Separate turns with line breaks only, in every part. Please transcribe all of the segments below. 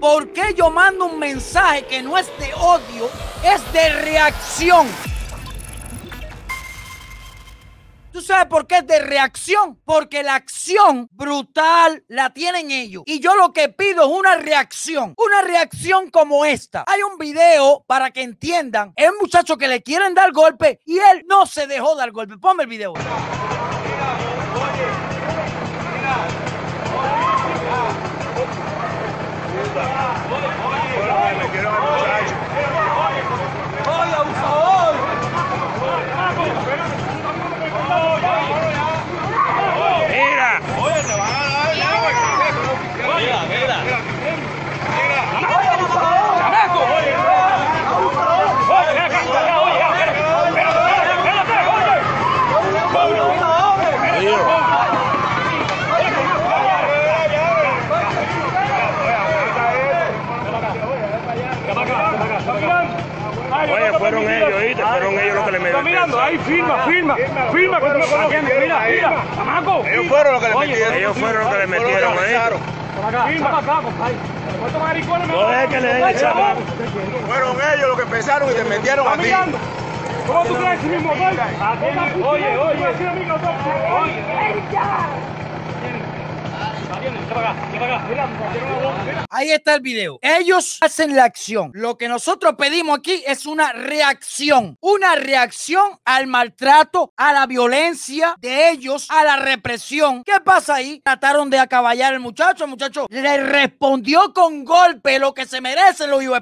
¿Por qué yo mando un mensaje que no es de odio, es de reacción? ¿Tú sabes por qué es de reacción? Porque la acción brutal la tienen ellos. Y yo lo que pido es una reacción. Una reacción como esta. Hay un video para que entiendan. Es un muchacho que le quieren dar golpe y él no se dejó dar golpe. Ponme el video.
Fueron a meter a
muchacho. Oye, fueron ellos, ¿oíste? Fueron ellos los que le
Está
metieron.
mirando, ahí firma, firma, firma que tú me conoces. Mira, mira, chamaco.
Ellos fueron los que le
Oye,
metieron.
Ellos fueron los que le metieron ahí.
Firma para acá, compadre. ¿Cuántos maricones me
No es que le den chamaco.
Fueron ellos los que empezaron y te metieron a ti.
¿Cómo tú crees que mismo gol? Oye, oye. Oye.
Ahí está el video. Ellos hacen la acción. Lo que nosotros pedimos aquí es una reacción. Una reacción al maltrato, a la violencia de ellos, a la represión. ¿Qué pasa ahí? Trataron de acaballar al muchacho. El muchacho le respondió con golpe lo que se merecen los hijos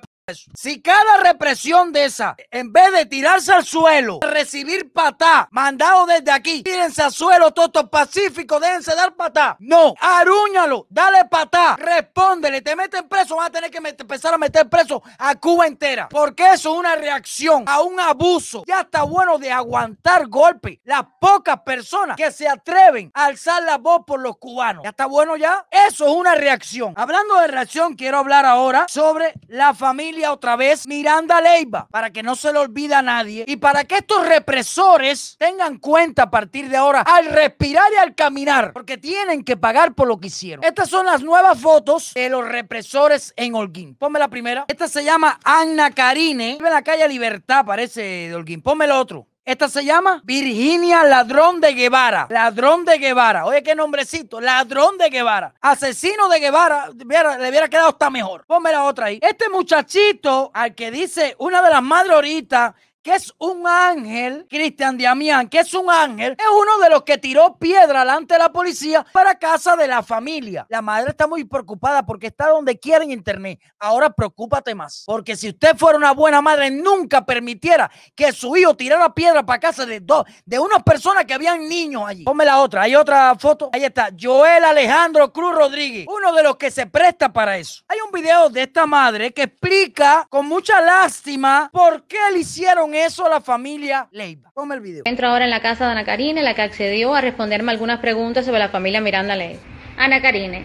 si cada represión de esa, en vez de tirarse al suelo, recibir patá, mandado desde aquí, tírense al suelo, todos pacíficos, déjense dar patá. No, arúñalo, dale patá, respóndele, te meten preso, van a tener que empezar a meter preso a Cuba entera. Porque eso es una reacción a un abuso. Ya está bueno de aguantar golpes. Las pocas personas que se atreven a alzar la voz por los cubanos. Ya está bueno ya. Eso es una reacción. Hablando de reacción, quiero hablar ahora sobre la familia otra vez Miranda Leiva, para que no se le olvide a nadie y para que estos represores tengan cuenta a partir de ahora al respirar y al caminar, porque tienen que pagar por lo que hicieron. Estas son las nuevas fotos de los represores en Holguín. Ponme la primera. Esta se llama Anna Karine. Vive en la calle Libertad, parece de Holguín. Ponme el otro. Esta se llama Virginia Ladrón de Guevara. Ladrón de Guevara. Oye, qué nombrecito. Ladrón de Guevara. Asesino de Guevara. Le hubiera quedado hasta mejor. Ponme la otra ahí. Este muchachito al que dice una de las madres ahorita que es un ángel, Cristian Damián, que es un ángel, es uno de los que tiró piedra delante de la policía para casa de la familia. La madre está muy preocupada porque está donde quiera en internet. Ahora preocúpate más, porque si usted fuera una buena madre, nunca permitiera que su hijo tirara piedra para casa de dos, de unas personas que habían niños allí. Ponme la otra, hay otra foto. Ahí está, Joel Alejandro Cruz Rodríguez, uno de los que se presta para eso. Hay un video de esta madre que explica con mucha lástima por qué le hicieron eso a la familia Leiva. Ponme el video.
Entro ahora en la casa de Ana Karine, la que accedió a responderme algunas preguntas sobre la familia Miranda Ley. Ana Karine,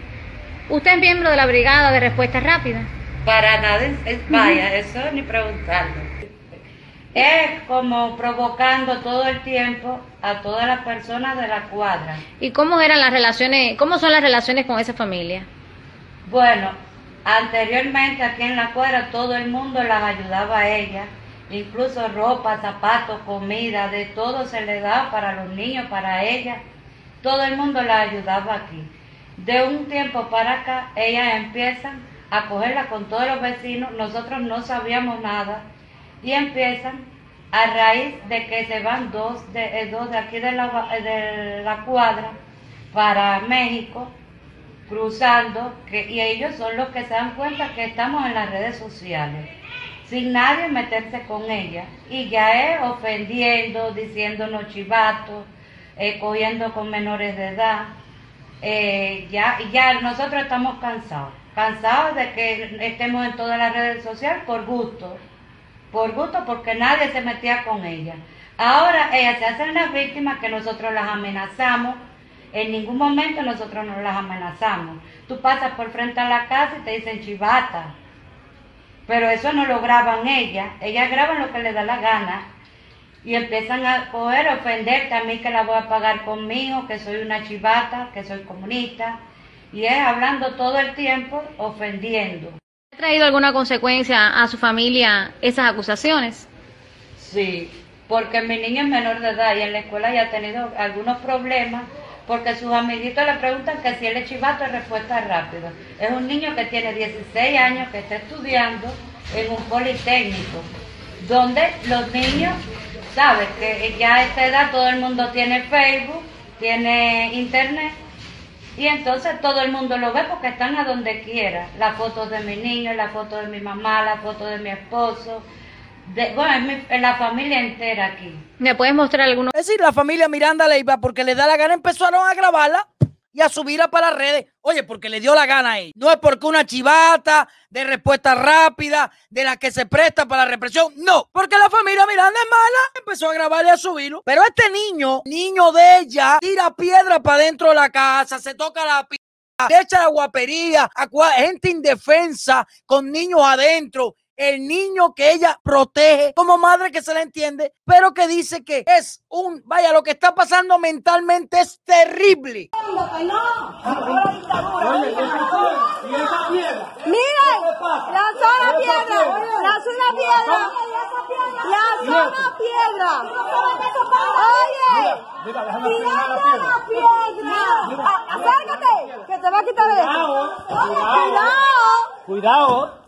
¿usted es miembro de la Brigada de Respuesta Rápida?
Para nada, es, es- vaya, eso ni preguntarlo. Es como provocando todo el tiempo a todas las personas de la cuadra.
¿Y cómo eran las relaciones, cómo son las relaciones con esa familia?
Bueno, anteriormente aquí en la cuadra todo el mundo las ayudaba a ella, incluso ropa, zapatos, comida, de todo se le daba para los niños, para ella. Todo el mundo la ayudaba aquí. De un tiempo para acá, ellas empiezan a cogerla con todos los vecinos, nosotros no sabíamos nada, y empiezan a raíz de que se van dos de, eh, dos de aquí de la, de la cuadra para México, cruzando, y ellos son los que se dan cuenta que estamos en las redes sociales, sin nadie meterse con ella, y ya es ofendiendo, diciéndonos chivatos, eh, cogiendo con menores de edad, eh, ya, ya nosotros estamos cansados, cansados de que estemos en todas las redes sociales por gusto, por gusto porque nadie se metía con ella. Ahora ellas se hacen las víctimas que nosotros las amenazamos. En ningún momento nosotros no las amenazamos. Tú pasas por frente a la casa y te dicen chivata. Pero eso no lo graban ellas. Ellas graban lo que les da la gana. Y empiezan a ofenderte a mí que la voy a pagar conmigo, que soy una chivata, que soy comunista. Y es hablando todo el tiempo, ofendiendo.
¿Ha traído alguna consecuencia a su familia esas acusaciones?
Sí, porque mi niño es menor de edad y en la escuela ya ha tenido algunos problemas porque sus amiguitos le preguntan que si él es chivato es respuesta rápida. Es un niño que tiene 16 años, que está estudiando en un politécnico, donde los niños, sabes que ya a esta edad todo el mundo tiene Facebook, tiene internet, y entonces todo el mundo lo ve porque están a donde quiera. Las fotos de mi niño, la foto de mi mamá, la foto de mi esposo. De, bueno, es, mi- es la familia entera aquí.
¿Me puedes mostrar algunos?
Es decir, la familia Miranda Leiva, porque le da la gana, empezaron a grabarla y a subirla para las redes. Oye, porque le dio la gana a él. No es porque una chivata de respuesta rápida, de la que se presta para la represión. No, porque la familia Miranda es mala. Empezó a grabarle y a subirlo. Pero este niño, niño de ella, tira piedra para dentro de la casa, se toca la pi- le echa la guapería a cua- gente indefensa con niños adentro. El niño que ella protege como madre que se le entiende, pero que dice que es un, vaya, lo que está pasando mentalmente es terrible.
Miren, lanzó la piedra, lanzó una piedra, lanzó una piedra. Oye, tirando la piedra. Acércate, que te va a quitar esto. Cuidado,
Cuidado.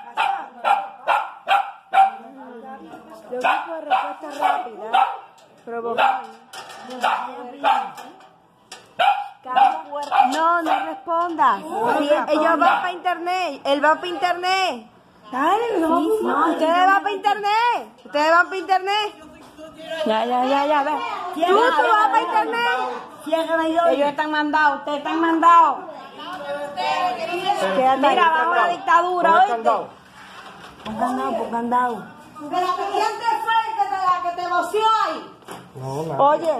¡Corre!
Está en la directa.
No, no responda. Sí, ellos van para internet. Él va para internet. Dale, no. Ustedes van para internet. Ustedes van para internet. Ya, ya, ya, ya, ve. Tú, tú vas para internet. Ellos están mandados, ustedes están mandados. Mira, bajo la dictadura, ¿oíste? Pon candado, pon candado. Pero ¿quién te fue que te, la que te voció ahí? Oye,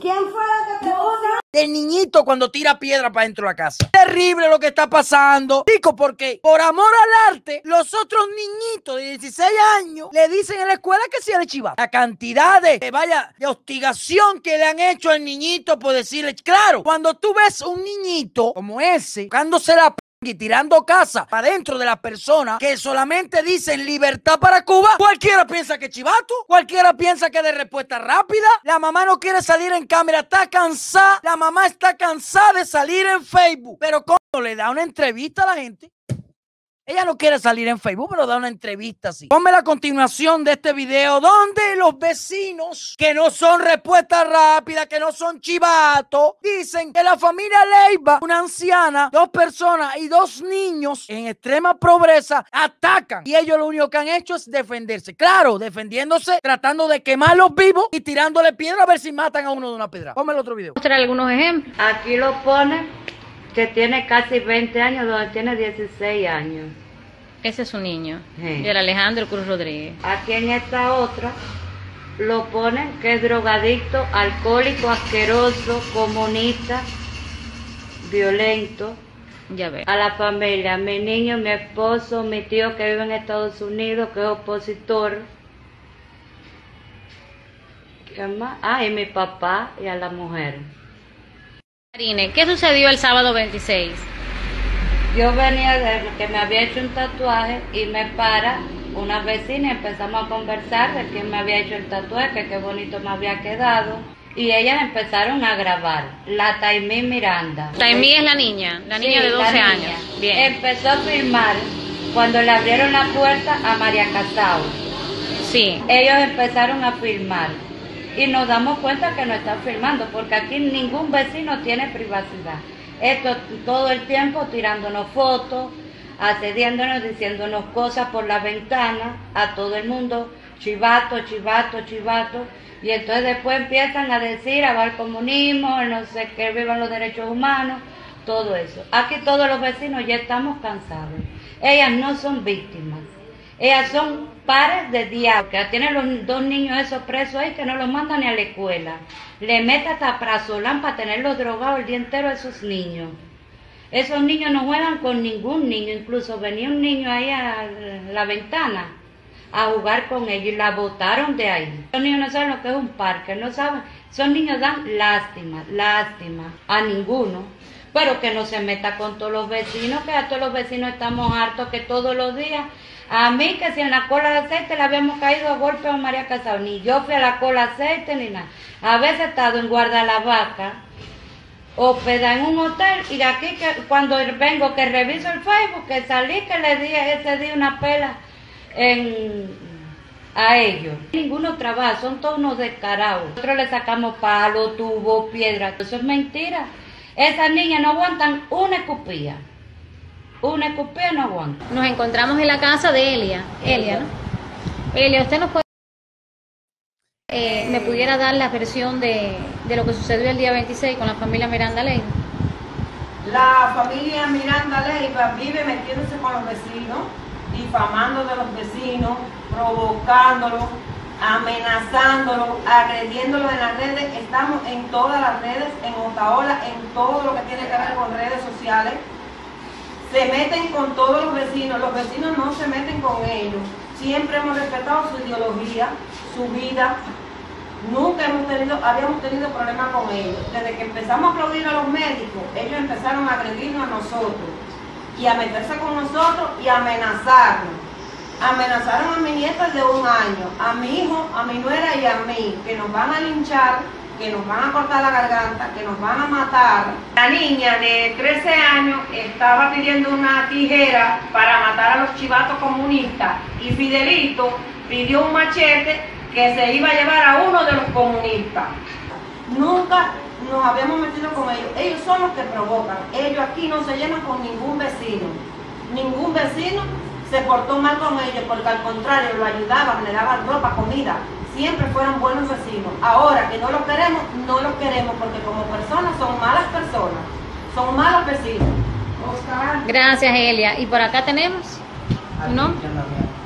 ¿quién fue la que te voció?
del niñito cuando tira piedra para dentro de la casa. Terrible lo que está pasando. Digo, porque por amor al arte, los otros niñitos de 16 años le dicen en la escuela que si es chiva. La cantidad de, de, vaya, de hostigación que le han hecho al niñito por decirle, claro, cuando tú ves un niñito como ese, buscándose la p- y tirando casa para dentro de las personas que solamente dicen libertad para Cuba, cualquiera piensa que chivato, cualquiera piensa que de respuesta rápida, la mamá no quiere salir en cámara, está cansada, la mamá está cansada de salir en Facebook, pero cuando le da una entrevista a la gente, ella no quiere salir en Facebook, pero da una entrevista así. Ponme la continuación de este video donde los vecinos, que no son respuestas rápidas, que no son chivatos, dicen que la familia Leiva, una anciana, dos personas y dos niños en extrema pobreza, atacan. Y ellos lo único que han hecho es defenderse. Claro, defendiéndose, tratando de quemarlos vivos y tirándole piedra a ver si matan a uno de una piedra. Ponme el otro video.
mostrar algunos ejemplos.
Aquí lo pone que tiene casi 20 años, donde tiene 16 años.
Ese es su niño,
Sí.
y el Alejandro Cruz Rodríguez.
Aquí en esta otra lo ponen que es drogadicto, alcohólico, asqueroso, comunista, violento.
Ya ve.
A la familia, mi niño, mi esposo, mi tío que vive en Estados Unidos, que es opositor. ¿Quién más? Ah, y mi papá y a la mujer.
Karine, ¿qué sucedió el sábado 26?
Yo venía de que me había hecho un tatuaje y me para una vecina y empezamos a conversar de quién me había hecho el tatuaje, qué bonito me había quedado. Y ellas empezaron a grabar. La Taimí Miranda.
Taimí es la niña, la niña
Sí,
de
la
12
niña.
años. Bien.
Empezó a filmar cuando le abrieron la puerta a María Casao.
Sí.
Ellos empezaron a filmar y nos damos cuenta que no están filmando porque aquí ningún vecino tiene privacidad. Esto todo el tiempo tirándonos fotos, accediéndonos, diciéndonos cosas por la ventana a todo el mundo, chivato, chivato, chivato. Y entonces después empiezan a decir, abajo el comunismo, no sé qué, vivan los derechos humanos, todo eso. Aquí todos los vecinos ya estamos cansados. Ellas no son víctimas. Ellas son pares de diablo. Que tienen los dos niños esos presos ahí que no los mandan ni a la escuela. Le mete hasta prazolán para tenerlos drogados el día entero a esos niños. Esos niños no juegan con ningún niño. Incluso venía un niño ahí a la ventana a jugar con ellos y la botaron de ahí. Los niños no saben lo que es un parque, no saben. Esos niños dan lástima, lástima a ninguno. Pero que no se meta con todos los vecinos, que a todos los vecinos estamos hartos que todos los días a mí que si en la cola de aceite le habíamos caído a golpe a María Casado, ni yo fui a la cola de aceite ni nada. A veces he estado en Guarda la Vaca, hospeda en un hotel y de aquí que cuando vengo que reviso el Facebook, que salí que le di ese día una pela a ellos. Ninguno trabaja, son todos unos descarados. Nosotros le sacamos palo, tubo, piedra. Eso es mentira. Esas niñas no aguantan una escupilla. Una escupilla no aguanta.
Nos encontramos en la casa de Elia. Elia, ¿no? Elia, ¿usted nos puede... Eh, ¿Me pudiera dar la versión de, de lo que sucedió el día 26 con la familia Miranda Ley?
La familia Miranda Leiva vive metiéndose con los vecinos, difamando de los vecinos, provocándolos, amenazándolos, agrediéndolos en las redes. Estamos en todas las redes, en Otaola, en todo lo que tiene que ver con redes sociales. Se meten con todos los vecinos, los vecinos no se meten con ellos. Siempre hemos respetado su ideología, su vida. Nunca hemos tenido, habíamos tenido problemas con ellos. Desde que empezamos a aplaudir a los médicos, ellos empezaron a agredirnos a nosotros y a meterse con nosotros y a amenazarnos. Amenazaron a mi nieta de un año, a mi hijo, a mi nuera y a mí, que nos van a linchar, que nos van a cortar la garganta, que nos van a matar. La niña de 13 años estaba pidiendo una tijera para matar a los chivatos comunistas y Fidelito pidió un machete que se iba a llevar a uno de los comunistas. Nunca nos habíamos metido con ellos. Ellos son los que provocan. Ellos aquí no se llenan con ningún vecino. Ningún vecino se portó mal con ellos porque al contrario lo ayudaban, le daban ropa, comida. Siempre fueron buenos vecinos. Ahora que no los queremos, no los queremos porque como personas son malas personas. Son malos vecinos.
Gracias, Elia. Y por acá tenemos, ¿no?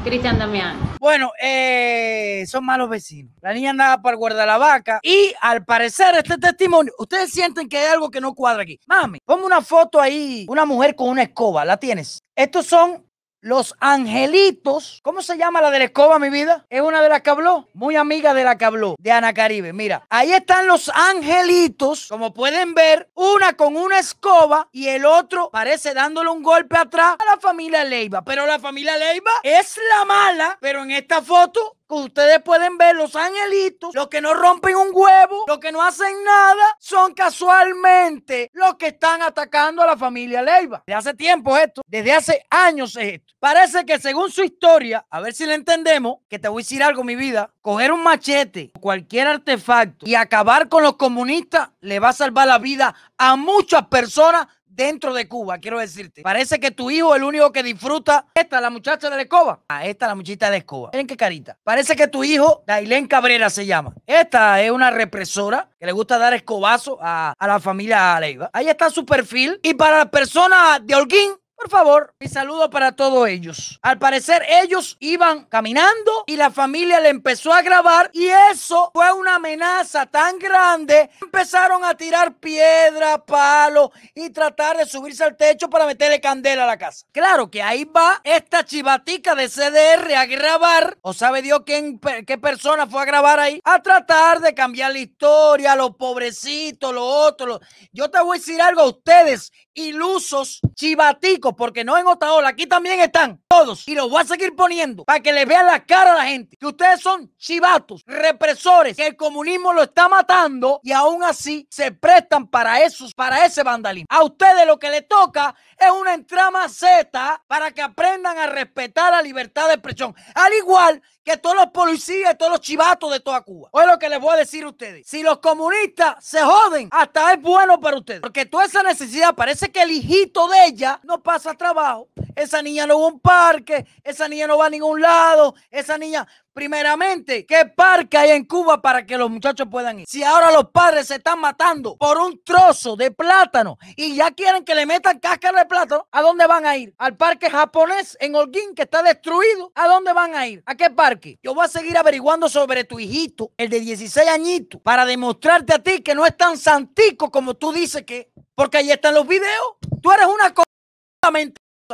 Cristian Damián.
Bueno, eh, son malos vecinos. La niña andaba para guardar la vaca y al parecer este testimonio, ustedes sienten que hay algo que no cuadra aquí. Mami, ponme una foto ahí, una mujer con una escoba, ¿la tienes? Estos son los angelitos. ¿Cómo se llama la de la escoba, mi vida? Es una de las que habló. Muy amiga de la que habló, de Ana Caribe. Mira, ahí están los angelitos. Como pueden ver, una con una escoba y el otro parece dándole un golpe atrás a la familia Leiva. Pero la familia Leiva es la mala. Pero en esta foto que ustedes pueden ver los angelitos, los que no rompen un huevo, los que no hacen nada, son casualmente los que están atacando a la familia Leiva. Desde hace tiempo esto, desde hace años es esto. Parece que según su historia, a ver si le entendemos, que te voy a decir algo, mi vida, coger un machete, cualquier artefacto y acabar con los comunistas le va a salvar la vida a muchas personas dentro de Cuba, quiero decirte. Parece que tu hijo es el único que disfruta. Esta, la muchacha de la escoba. Ah, esta, la muchachita de la escoba. Miren qué carita. Parece que tu hijo, Dailén Cabrera se llama. Esta es una represora que le gusta dar escobazo a, a la familia Leiva. Ahí está su perfil. Y para las personas de Holguín, por favor, mi saludo para todos ellos. Al parecer ellos iban caminando y la familia le empezó a grabar y eso fue una amenaza tan grande. Empezaron a tirar piedra, palo y tratar de subirse al techo para meterle candela a la casa. Claro que ahí va esta chivatica de CDR a grabar, o sabe Dios quién, qué persona fue a grabar ahí, a tratar de cambiar la historia, los pobrecitos, los otros. Yo te voy a decir algo a ustedes, ilusos, chivaticos, porque no en Otaola, aquí también están todos. Y los voy a seguir poniendo para que les vean la cara a la gente. Que ustedes son chivatos, represores, que el comunismo lo está matando y aún así se prestan para esos, para ese vandalismo. A ustedes lo que les toca es una entrama Z para que aprendan a respetar la libertad de expresión. Al igual que todos los policías todos los chivatos de toda Cuba. Hoy lo que les voy a decir a ustedes. Si los comunistas se joden, hasta es bueno para ustedes. Porque toda esa necesidad parece que el hijito de ella no pasa pasa trabajo. Esa niña no va a un parque, esa niña no va a ningún lado, esa niña, primeramente, ¿qué parque hay en Cuba para que los muchachos puedan ir? Si ahora los padres se están matando por un trozo de plátano y ya quieren que le metan cáscara de plátano, ¿a dónde van a ir? ¿Al parque japonés en Holguín que está destruido? ¿A dónde van a ir? ¿A qué parque? Yo voy a seguir averiguando sobre tu hijito, el de 16 añitos, para demostrarte a ti que no es tan santico como tú dices que, porque ahí están los videos. Tú eres una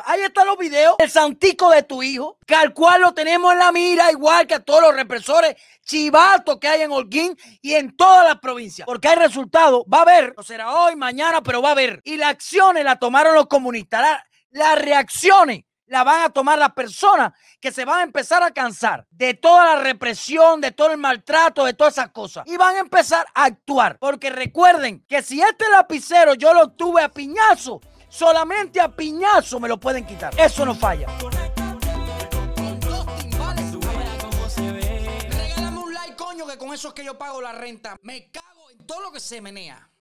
Ahí están los videos del santico de tu hijo, que al cual lo tenemos en la mira, igual que a todos los represores chivatos que hay en Holguín y en todas las provincias. Porque hay resultados, va a haber, no será hoy, mañana, pero va a haber. Y las acciones las tomaron los comunistas, la- las reacciones las van a tomar las personas que se van a empezar a cansar de toda la represión, de todo el maltrato, de todas esas cosas. Y van a empezar a actuar. Porque recuerden que si este lapicero yo lo tuve a piñazo, solamente a piñazo me lo pueden quitar. Eso no falla. Regálame un like, coño, que con eso es que yo pago la renta. Me cago en todo lo que se menea.